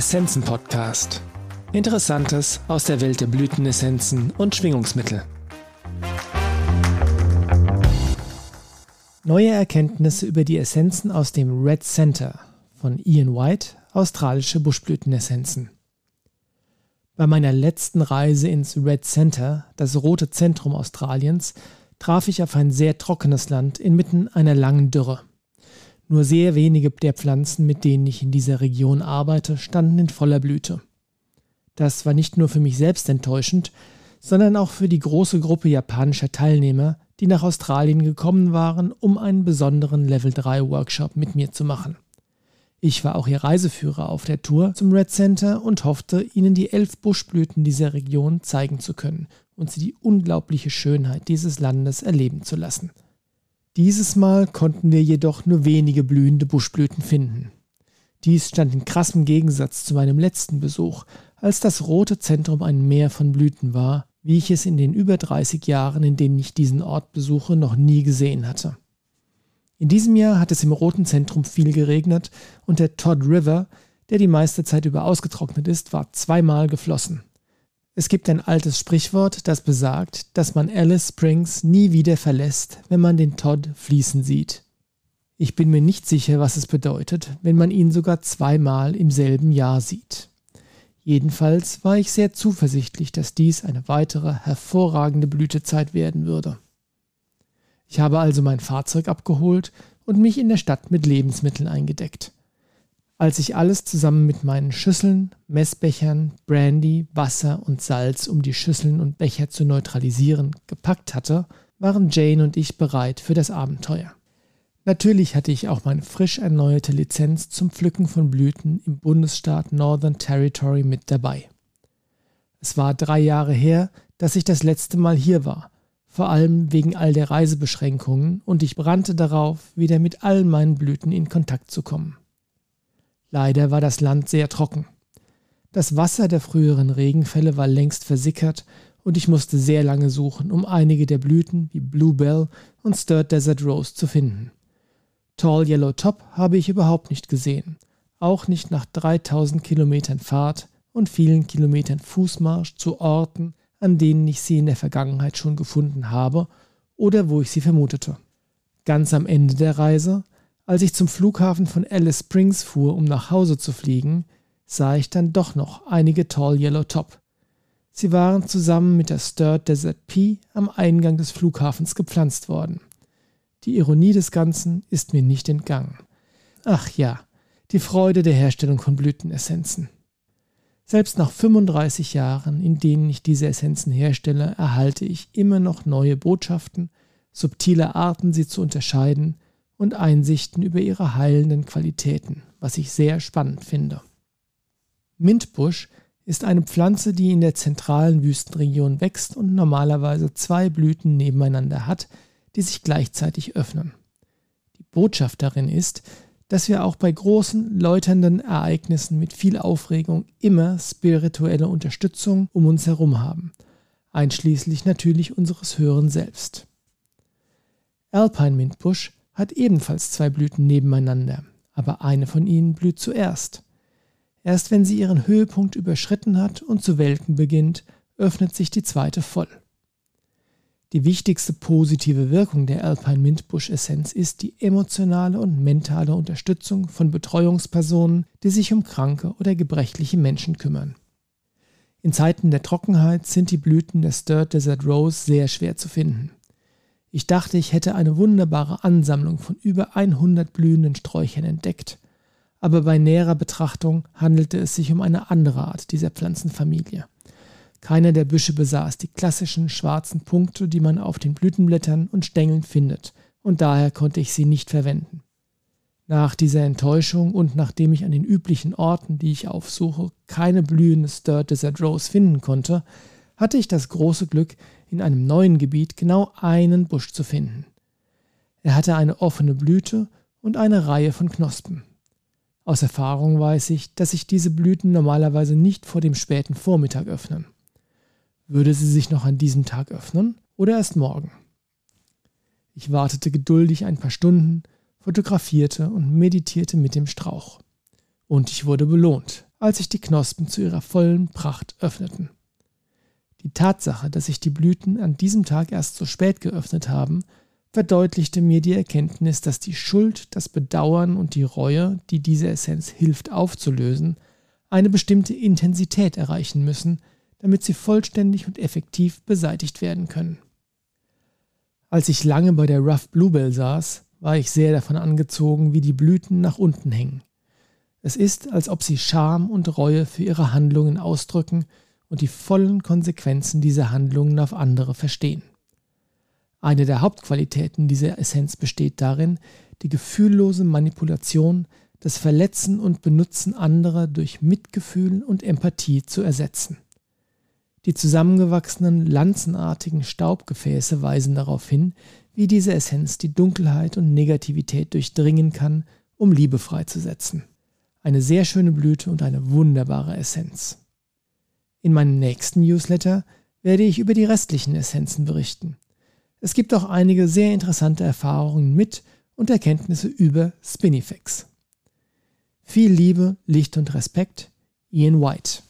Essenzen Podcast. Interessantes aus der Welt der Blütenessenzen und Schwingungsmittel. Neue Erkenntnisse über die Essenzen aus dem Red Center von Ian White, australische Buschblütenessenzen. Bei meiner letzten Reise ins Red Center, das rote Zentrum Australiens, traf ich auf ein sehr trockenes Land inmitten einer langen Dürre. Nur sehr wenige der Pflanzen, mit denen ich in dieser Region arbeite, standen in voller Blüte. Das war nicht nur für mich selbst enttäuschend, sondern auch für die große Gruppe japanischer Teilnehmer, die nach Australien gekommen waren, um einen besonderen Level 3 Workshop mit mir zu machen. Ich war auch ihr Reiseführer auf der Tour zum Red Center und hoffte, ihnen die elf Buschblüten dieser Region zeigen zu können und sie die unglaubliche Schönheit dieses Landes erleben zu lassen. Dieses Mal konnten wir jedoch nur wenige blühende Buschblüten finden. Dies stand in krassem Gegensatz zu meinem letzten Besuch, als das rote Zentrum ein Meer von Blüten war, wie ich es in den über 30 Jahren, in denen ich diesen Ort besuche, noch nie gesehen hatte. In diesem Jahr hat es im roten Zentrum viel geregnet und der Todd River, der die meiste Zeit über ausgetrocknet ist, war zweimal geflossen. Es gibt ein altes Sprichwort, das besagt, dass man Alice Springs nie wieder verlässt, wenn man den Todd fließen sieht. Ich bin mir nicht sicher, was es bedeutet, wenn man ihn sogar zweimal im selben Jahr sieht. Jedenfalls war ich sehr zuversichtlich, dass dies eine weitere hervorragende Blütezeit werden würde. Ich habe also mein Fahrzeug abgeholt und mich in der Stadt mit Lebensmitteln eingedeckt. Als ich alles zusammen mit meinen Schüsseln, Messbechern, Brandy, Wasser und Salz, um die Schüsseln und Becher zu neutralisieren, gepackt hatte, waren Jane und ich bereit für das Abenteuer. Natürlich hatte ich auch meine frisch erneuerte Lizenz zum Pflücken von Blüten im Bundesstaat Northern Territory mit dabei. Es war drei Jahre her, dass ich das letzte Mal hier war, vor allem wegen all der Reisebeschränkungen, und ich brannte darauf, wieder mit allen meinen Blüten in Kontakt zu kommen. Leider war das Land sehr trocken. Das Wasser der früheren Regenfälle war längst versickert und ich musste sehr lange suchen, um einige der Blüten wie Bluebell und Stirred Desert Rose zu finden. Tall Yellow Top habe ich überhaupt nicht gesehen, auch nicht nach 3000 Kilometern Fahrt und vielen Kilometern Fußmarsch zu Orten, an denen ich sie in der Vergangenheit schon gefunden habe oder wo ich sie vermutete. Ganz am Ende der Reise als ich zum Flughafen von Alice Springs fuhr, um nach Hause zu fliegen, sah ich dann doch noch einige Tall Yellow Top. Sie waren zusammen mit der Stirred Desert Pea am Eingang des Flughafens gepflanzt worden. Die Ironie des Ganzen ist mir nicht entgangen. Ach ja, die Freude der Herstellung von Blütenessenzen. Selbst nach 35 Jahren, in denen ich diese Essenzen herstelle, erhalte ich immer noch neue Botschaften, subtile Arten, sie zu unterscheiden, und Einsichten über ihre heilenden Qualitäten, was ich sehr spannend finde. Mintbusch ist eine Pflanze, die in der zentralen Wüstenregion wächst und normalerweise zwei Blüten nebeneinander hat, die sich gleichzeitig öffnen. Die Botschaft darin ist, dass wir auch bei großen, läuternden Ereignissen mit viel Aufregung immer spirituelle Unterstützung um uns herum haben, einschließlich natürlich unseres Höheren Selbst. Alpine Mintbusch hat ebenfalls zwei Blüten nebeneinander, aber eine von ihnen blüht zuerst. Erst wenn sie ihren Höhepunkt überschritten hat und zu welken beginnt, öffnet sich die zweite voll. Die wichtigste positive Wirkung der Alpine Mintbush Essenz ist die emotionale und mentale Unterstützung von Betreuungspersonen, die sich um kranke oder gebrechliche Menschen kümmern. In Zeiten der Trockenheit sind die Blüten der Stirred Desert Rose sehr schwer zu finden. Ich dachte, ich hätte eine wunderbare Ansammlung von über 100 blühenden Sträuchern entdeckt, aber bei näherer Betrachtung handelte es sich um eine andere Art dieser Pflanzenfamilie. Keiner der Büsche besaß die klassischen schwarzen Punkte, die man auf den Blütenblättern und Stängeln findet, und daher konnte ich sie nicht verwenden. Nach dieser Enttäuschung und nachdem ich an den üblichen Orten, die ich aufsuche, keine blühende Stirred Desert Rose finden konnte, hatte ich das große Glück, in einem neuen Gebiet genau einen Busch zu finden. Er hatte eine offene Blüte und eine Reihe von Knospen. Aus Erfahrung weiß ich, dass sich diese Blüten normalerweise nicht vor dem späten Vormittag öffnen. Würde sie sich noch an diesem Tag öffnen oder erst morgen? Ich wartete geduldig ein paar Stunden, fotografierte und meditierte mit dem Strauch. Und ich wurde belohnt, als sich die Knospen zu ihrer vollen Pracht öffneten. Die Tatsache, dass sich die Blüten an diesem Tag erst so spät geöffnet haben, verdeutlichte mir die Erkenntnis, dass die Schuld, das Bedauern und die Reue, die diese Essenz hilft aufzulösen, eine bestimmte Intensität erreichen müssen, damit sie vollständig und effektiv beseitigt werden können. Als ich lange bei der Rough Bluebell saß, war ich sehr davon angezogen, wie die Blüten nach unten hängen. Es ist, als ob sie Scham und Reue für ihre Handlungen ausdrücken und die vollen Konsequenzen dieser Handlungen auf andere verstehen. Eine der Hauptqualitäten dieser Essenz besteht darin, die gefühllose Manipulation, das Verletzen und Benutzen anderer durch Mitgefühl und Empathie zu ersetzen. Die zusammengewachsenen, lanzenartigen Staubgefäße weisen darauf hin, wie diese Essenz die Dunkelheit und Negativität durchdringen kann, um Liebe freizusetzen. Eine sehr schöne Blüte und eine wunderbare Essenz. In meinem nächsten Newsletter werde ich über die restlichen Essenzen berichten. Es gibt auch einige sehr interessante Erfahrungen mit und Erkenntnisse über Spinifex. Viel Liebe, Licht und Respekt, Ian White.